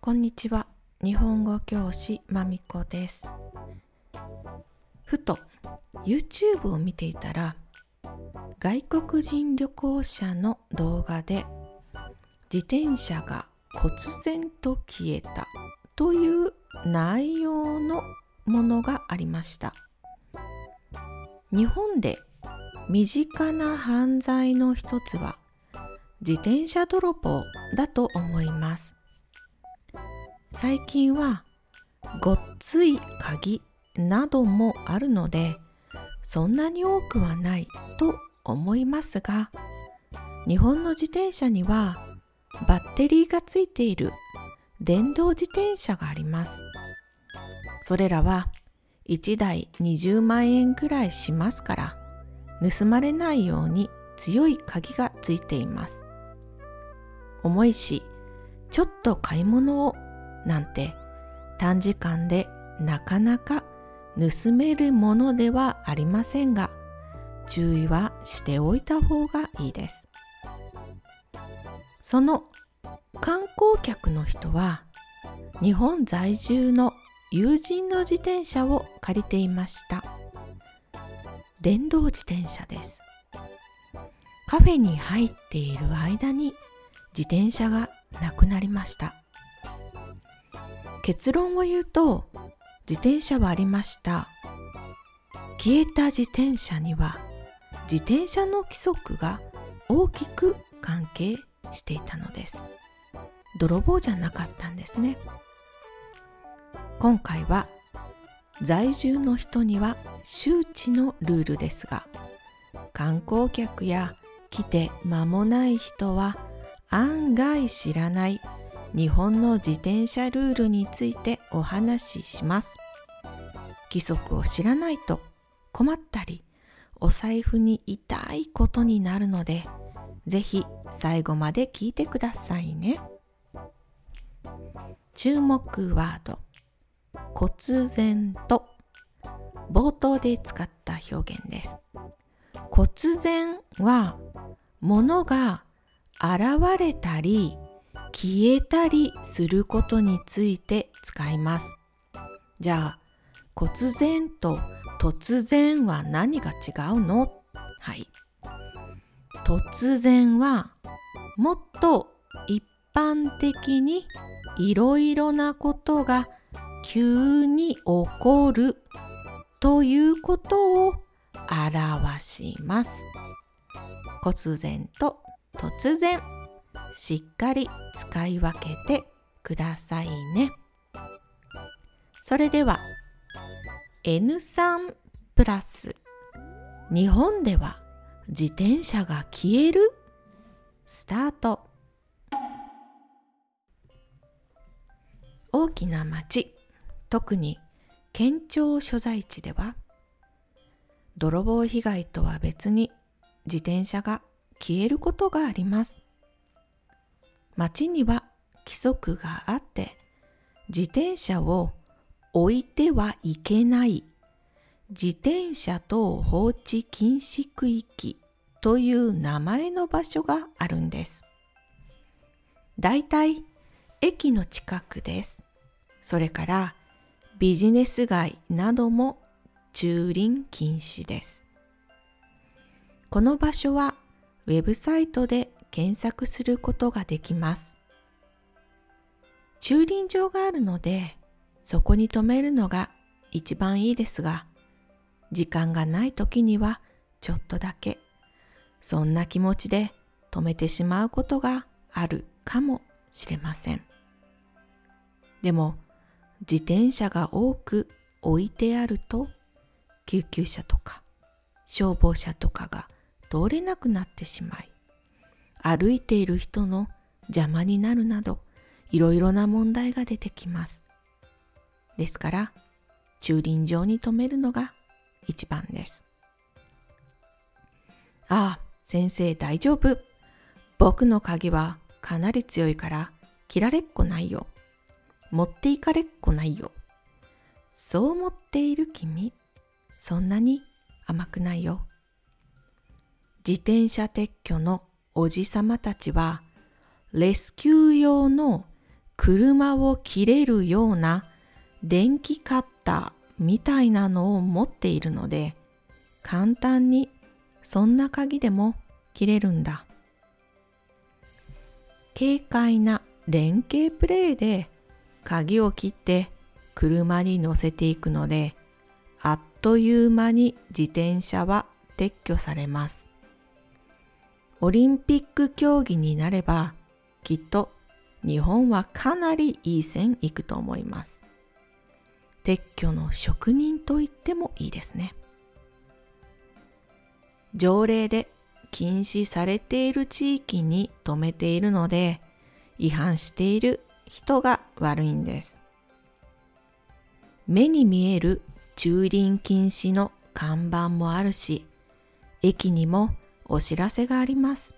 こんにちは。日本語教師まみこです。ふと YouTube を見ていたら外国人旅行者の動画で自転車が忽然と消えたという内容のものがありました。日本で身近な犯罪の一つは自転車泥棒だと思います。最近はごっつい鍵などもあるのでそんなに多くはないと思いますが日本の自転車にはバッテリーがついている電動自転車があります。それらは1台20万円くらいしますから盗まれないように強い鍵がついています。重いしちょっと買い物をなんて短時間でなかなか盗めるものではありませんが注意はしておいた方がいいです。その観光客の人は日本在住の友人の自転車を借りていました。電動自転車です。カフェに入っている間に自転車がなくなりました。結論を言うと自転車はありました。消えた自転車には自転車の規則が大きく関係していたのです。泥棒じゃなかったんですね。今回は在住の人には周知のルールですが観光客や来て間もない人は案外知らない日本の自転車ルールについてお話しします。規則を知らないと困ったり、お財布に痛いことになるので、ぜひ最後まで聞いてくださいね。注目ワード、忽然と冒頭で使った表現です。忽然は物が現れたり消えたりすることについて使います。じゃあ、忽然と突然は何が違うの？はい。突然はもっと一般的にいろいろなことが急に起こるということを表します。忽然と突然しっかり使い分けてくださいね。それでは N3 プラス。日本では自転車が消える？スタート。大きな町。特に県庁所在地では泥棒被害とは別に自転車が消えることがあります町には規則があって自転車を置いてはいけない自転車等放置禁止区域という名前の場所があるんです。だいたい駅の近くです。それからビジネス街なども駐輪禁止です。この場所はウェブサイトで検索することができます。駐輪場があるので、そこに止めるのが一番いいですが、時間がない時にはちょっとだけ、そんな気持ちで止めてしまうことがあるかもしれません。でも、自転車が多く置いてあると、救急車とか消防車とかが通れなくなってしまい、歩いている人の邪魔になるなどいろいろな問題が出てきます。ですから駐輪場に停めるのが一番です。ああ、先生大丈夫。僕の鍵はかなり強いから切られっこないよ。持っていかれっこないよ。そう思っている君、そんなに甘くないよ。自転車撤去のおじさまたちはレスキュー用の車を切れるような電気カッターみたいなのを持っているので簡単にそんな鍵でも切れるんだ。軽快な連携プレーで鍵を切って車に乗せていくのであっという間に自転車は撤去されます。オリンピック競技になればきっと日本はかなりいい線いくと思います。撤去の職人と言ってもいいですね。条例で禁止されている地域に止めているので違反している人が悪いんです。目に見える駐輪禁止の看板もあるし、駅にもお知らせがあります。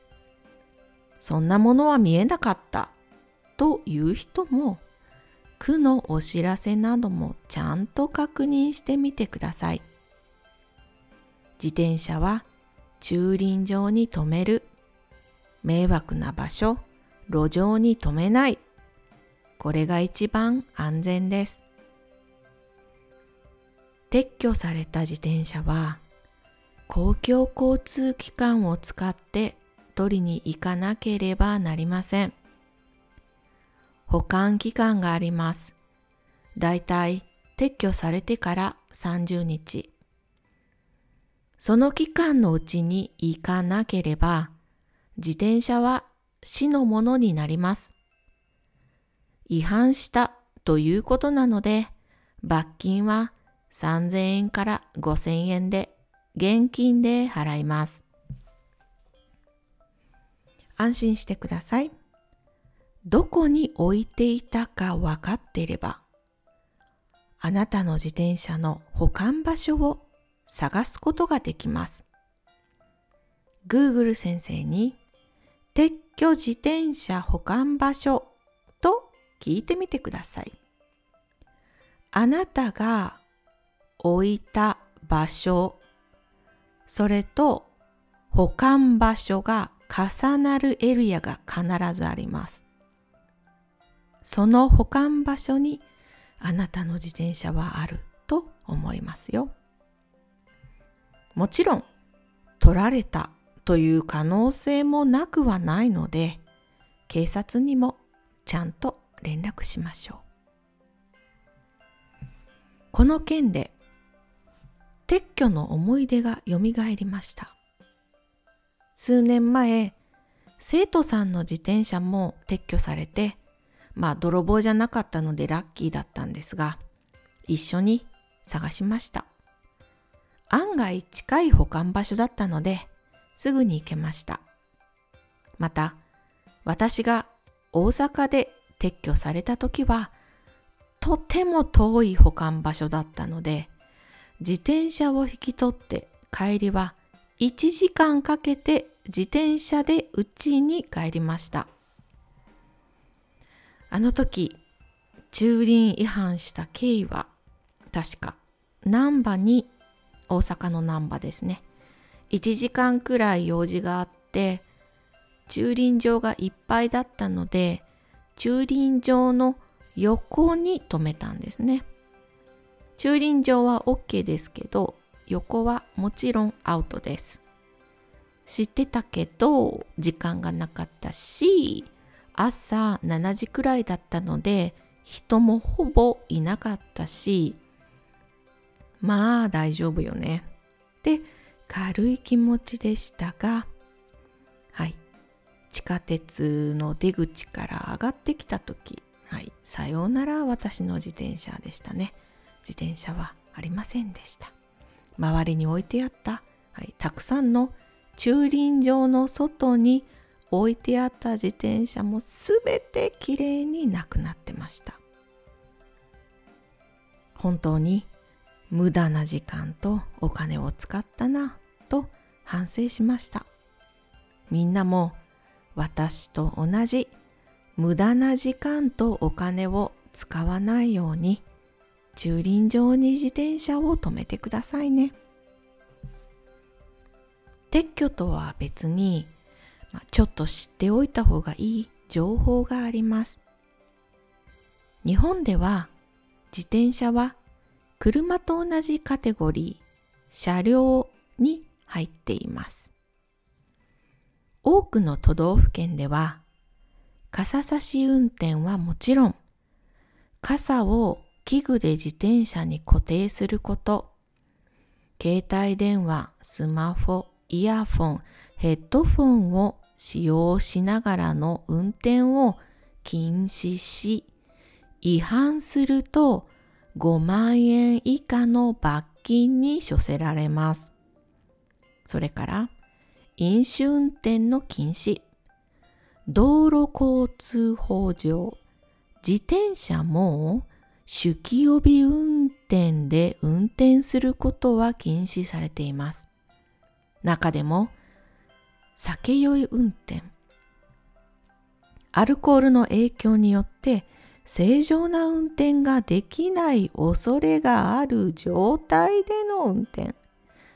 そんなものは見えなかったという人も、区のお知らせなどもちゃんと確認してみてください。自転車は駐輪場に止める。迷惑な場所、路上に止めない。これが一番安全です。撤去された自転車は公共交通機関を使って取りに行かなければなりません。保管期間があります。だいたい撤去されてから30日。その期間のうちに行かなければ、自転車は死のものになります。違反したということなので、罰金は3000円から5000円で現金で払います。安心してください。どこに置いていたか分かっていれば、あなたの自転車の保管場所を探すことができます。Google 先生に撤去自転車保管場所と聞いてみてください。あなたが置いた場所、それと保管場所が重なるエリアが必ずあります。その保管場所にあなたの自転車はあると思いますよ。もちろん取られたという可能性もなくはないので警察にもちゃんと連絡しましょう。この件で撤去の思い出がよみがえりました。数年前、生徒さんの自転車も撤去されて、まあ泥棒じゃなかったのでラッキーだったんですが、一緒に探しました。案外近い保管場所だったので、すぐに行けました。また、私が大阪で撤去された時は、とても遠い保管場所だったので、自転車を引き取って帰りは1時間かけて自転車で家に帰りました。あの時、駐輪違反した経緯は、確か、難波に大阪の難波ですね。1時間くらい用事があって、駐輪場がいっぱいだったので、駐輪場の横に止めたんですね。駐輪場は OK ですけど、横はもちろんアウトです。知ってたけど、時間がなかったし、朝7時くらいだったので、人もほぼいなかったし、まあ大丈夫よね。で、軽い気持ちでしたが、はい。地下鉄の出口から上がってきた時、はい。さようなら私の自転車でしたね。自転車はありませんでした。周りに置いてあった、はい、たくさんの駐輪場の外に置いてあった自転車もすべてきれいになくなってました。本当に無駄な時間とお金を使ったなと反省しました。みんなも私と同じ無駄な時間とお金を使わないように駐輪場に自転車を止めてくださいね。撤去とは別に、まあ、ちょっと知っておいた方がいい情報があります。日本では自転車は車と同じカテゴリー、車両に入っています。多くの都道府県では傘差し運転はもちろん傘を器具で自転車に固定すること、携帯電話、スマホ、イヤフォン、ヘッドフォンを使用しながらの運転を禁止し、違反すると5万円以下の罰金に処せられます。それから、飲酒運転の禁止、道路交通法上、自転車も酒気帯び運転で運転することは禁止されています。中でも、酒酔い運転。アルコールの影響によって正常な運転ができない恐れがある状態での運転。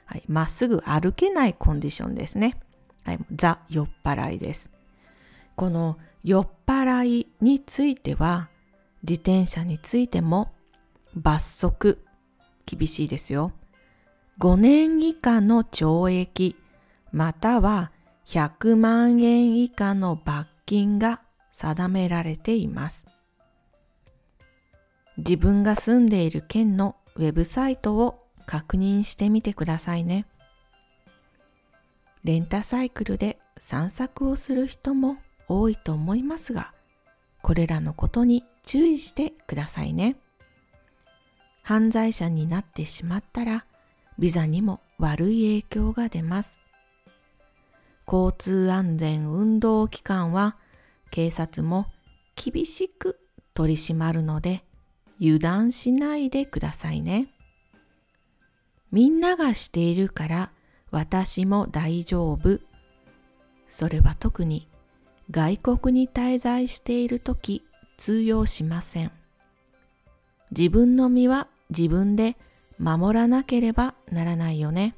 はい、まっすぐ歩けないコンディションですね。はい、ザ・酔っ払いです。この酔っ払いについては、自転車についても罰則、厳しいですよ。5年以下の懲役、または100万円以下の罰金が定められています。自分が住んでいる県のウェブサイトを確認してみてくださいね。レンタサイクルで散策をする人も多いと思いますが、これらのことに注意してくださいね。犯罪者になってしまったら、ビザにも悪い影響が出ます。交通安全運動機関は警察も厳しく取り締まるので油断しないでくださいね。みんながしているから私も大丈夫。それは特に外国に滞在しているとき通用しません。自分の身は自分で守らなければならないよね。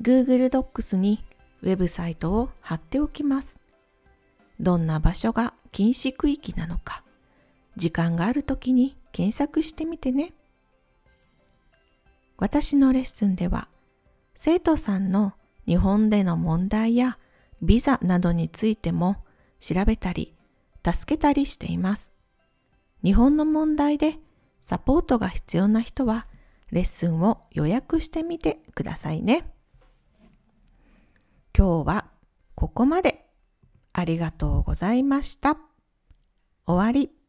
Google Docs にウェブサイトを貼っておきます。どんな場所が禁止区域なのか、時間があるときに検索してみてね。私のレッスンでは、生徒さんの日本での問題やビザなどについても調べたり、助けたりしています。日本の問題でサポートが必要な人は、レッスンを予約してみてくださいね。今日はここまで。ありがとうございました。終わり。